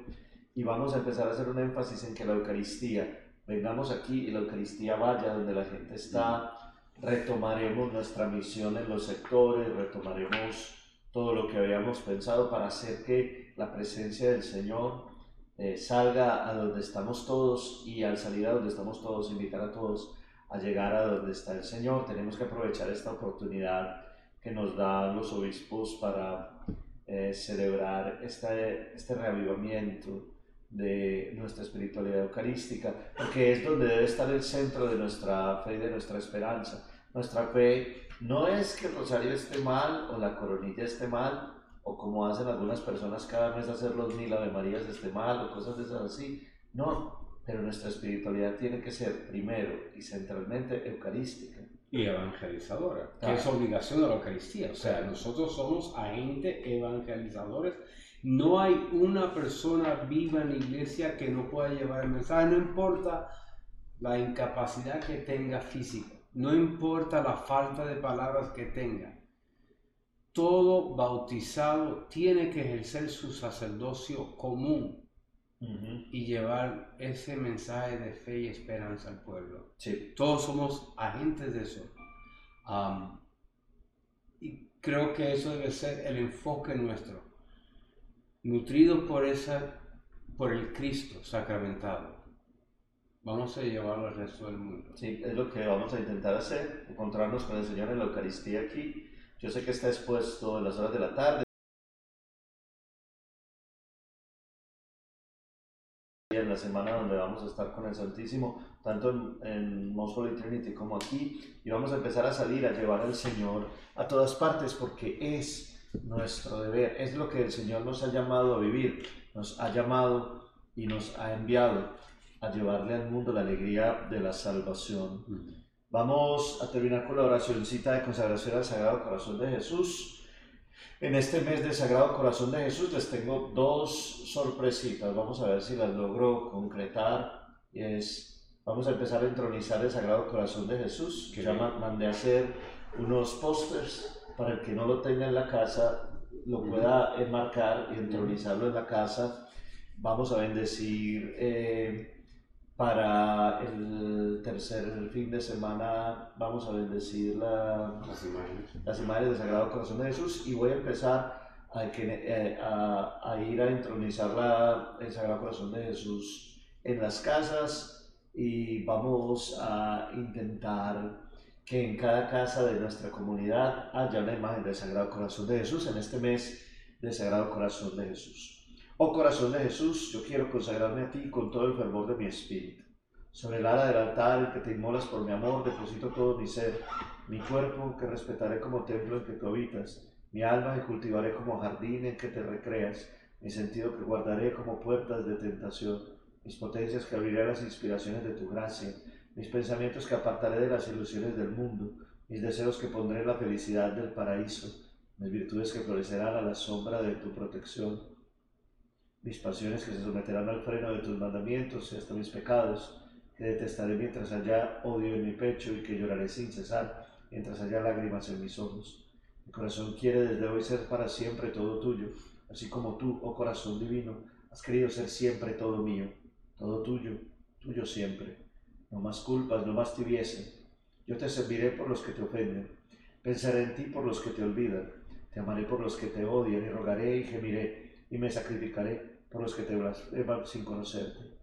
y vamos a empezar a hacer un énfasis en que la Eucaristía, vengamos aquí y la Eucaristía vaya donde la gente está, retomaremos nuestra misión en los sectores, retomaremos todo lo que habíamos pensado para hacer que la presencia del Señor eh, salga a donde estamos todos y al salir a donde estamos todos, invitar a todos a llegar a donde está el Señor. Tenemos que aprovechar esta oportunidad que nos dan los obispos para eh, celebrar este, este reavivamiento de nuestra espiritualidad eucarística, porque es donde debe estar el centro de nuestra fe y de nuestra esperanza. Nuestra fe no es que el rosario esté mal o la coronilla esté mal, o como hacen algunas personas cada mes hacer los mil Ave Marías esté mal o cosas de esas así. No, pero nuestra espiritualidad tiene que ser primero y centralmente eucarística. y evangelizadora, que Claro. es obligación de la Eucaristía. O sea, nosotros somos agentes evangelizadores. No hay una persona viva en la iglesia que no pueda llevar el mensaje, no importa la incapacidad que tenga física, no importa la falta de palabras que tenga. Todo bautizado tiene que ejercer su sacerdocio común y llevar ese mensaje de fe y esperanza al pueblo. Sí, Todos somos agentes de eso. Y creo que eso debe ser el enfoque nuestro. Nutridos por, esa, por el Cristo sacramentado. Vamos a llevarlo al resto del mundo. sí, es lo que vamos a intentar hacer, encontrarnos con el Señor en la Eucaristía aquí. Yo sé que está expuesto en las horas de la tarde. en la semana donde vamos a estar con el Santísimo, tanto en, en Most Holy Trinity como aquí, y vamos a empezar a salir a llevar al Señor a todas partes porque es nuestro deber, es lo que el Señor nos ha llamado a vivir, nos ha llamado y nos ha enviado a llevarle al mundo la alegría de la salvación. Vamos a terminar con la oracióncita de consagración al Sagrado Corazón de Jesús. En este mes del Sagrado Corazón de Jesús les tengo dos sorpresitas. Vamos a ver si las logro concretar. Es, vamos a empezar a entronizar el Sagrado Corazón de Jesús. Que ya mandé a hacer unos pósters para el que no lo tenga en la casa, lo pueda enmarcar y entronizarlo en la casa. Vamos a bendecir eh, para el tercer fin de semana, vamos a bendecir las, imágenes. las imágenes del Sagrado Corazón de Jesús y voy a empezar a, eh, a, a ir a entronizar la, el Sagrado Corazón de Jesús en las casas y vamos a intentar que en cada casa de nuestra comunidad haya una imagen del Sagrado Corazón de Jesús en este mes del Sagrado Corazón de Jesús. Oh corazón de Jesús, yo quiero consagrarme a ti con todo el fervor de mi espíritu. Sobre el ala del altar en que te inmolas por mi amor, deposito todo mi ser, mi cuerpo que respetaré como templo en que tú habitas, mi alma que cultivaré como jardín en que te recreas, mi sentido que guardaré como puertas de tentación, mis potencias que abriré las inspiraciones de tu gracia, mis pensamientos que apartaré de las ilusiones del mundo, mis deseos que pondré en la felicidad del paraíso, mis virtudes que florecerán a la sombra de tu protección, mis pasiones que se someterán al freno de tus mandamientos hasta mis pecados, que detestaré mientras haya odio en mi pecho y que lloraré sin cesar, mientras haya lágrimas en mis ojos. Mi corazón quiere desde hoy ser para siempre todo tuyo, así como tú, oh corazón divino, has querido ser siempre todo mío, todo tuyo, tuyo siempre no más culpas, no más tibieza. Yo te serviré por los que te ofenden, pensaré en ti por los que te olvidan, te amaré por los que te odian y rogaré y gemiré y me sacrificaré por los que te blasfeman sin conocerte.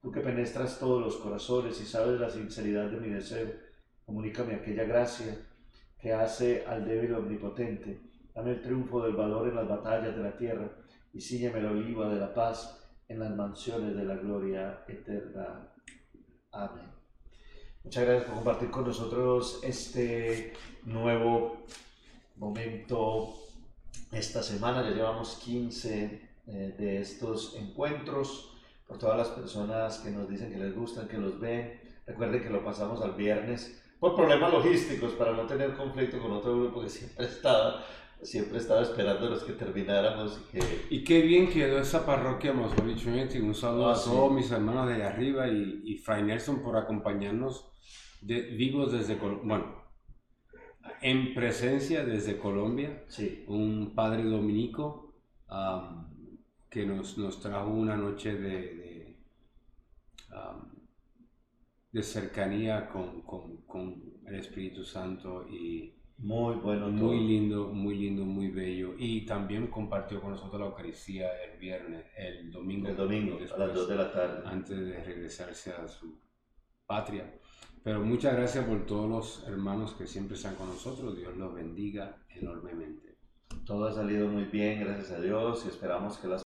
Tú que penetras todos los corazones y sabes la sinceridad de mi deseo, comunícame aquella gracia que hace al débil omnipotente. Dame el triunfo del valor en las batallas de la tierra y sígueme la oliva de la paz en las mansiones de la gloria eterna. Amén. Muchas gracias por compartir con nosotros este nuevo momento esta semana. Ya llevamos 15 eh, de estos encuentros. Por todas las personas que nos dicen que les gustan, que los ven. Recuerden que lo pasamos al viernes por problemas logísticos para no tener conflicto con otro grupo que siempre estaba siempre estaba esperando los que termináramos. Y, que... y qué bien quedó esa parroquia Moscovich Un saludo a ah, todos mis hermanos de allá arriba y, y Fray Nelson por acompañarnos de, vivos desde bueno, en presencia desde Colombia. Sí. Un padre dominico que nos, nos, trajo una noche de, de, de cercanía con, con, con el Espíritu Santo y muy bueno. Muy lindo, muy lindo, muy bello. Y también compartió con nosotros la Eucaristía el viernes, el domingo. El domingo, a las 2 de la tarde. Antes de regresarse a su patria. Pero muchas gracias por todos los hermanos que siempre están con nosotros. Dios los bendiga enormemente. Todo ha salido muy bien, gracias a Dios, y esperamos que las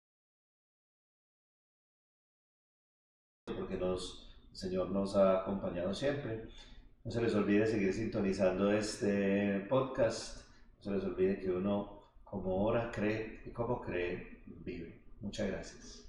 el Señor nos ha acompañado siempre. No se les olvide seguir sintonizando este podcast. No se les olvide que uno, como ora, cree y como cree, vive. Muchas gracias.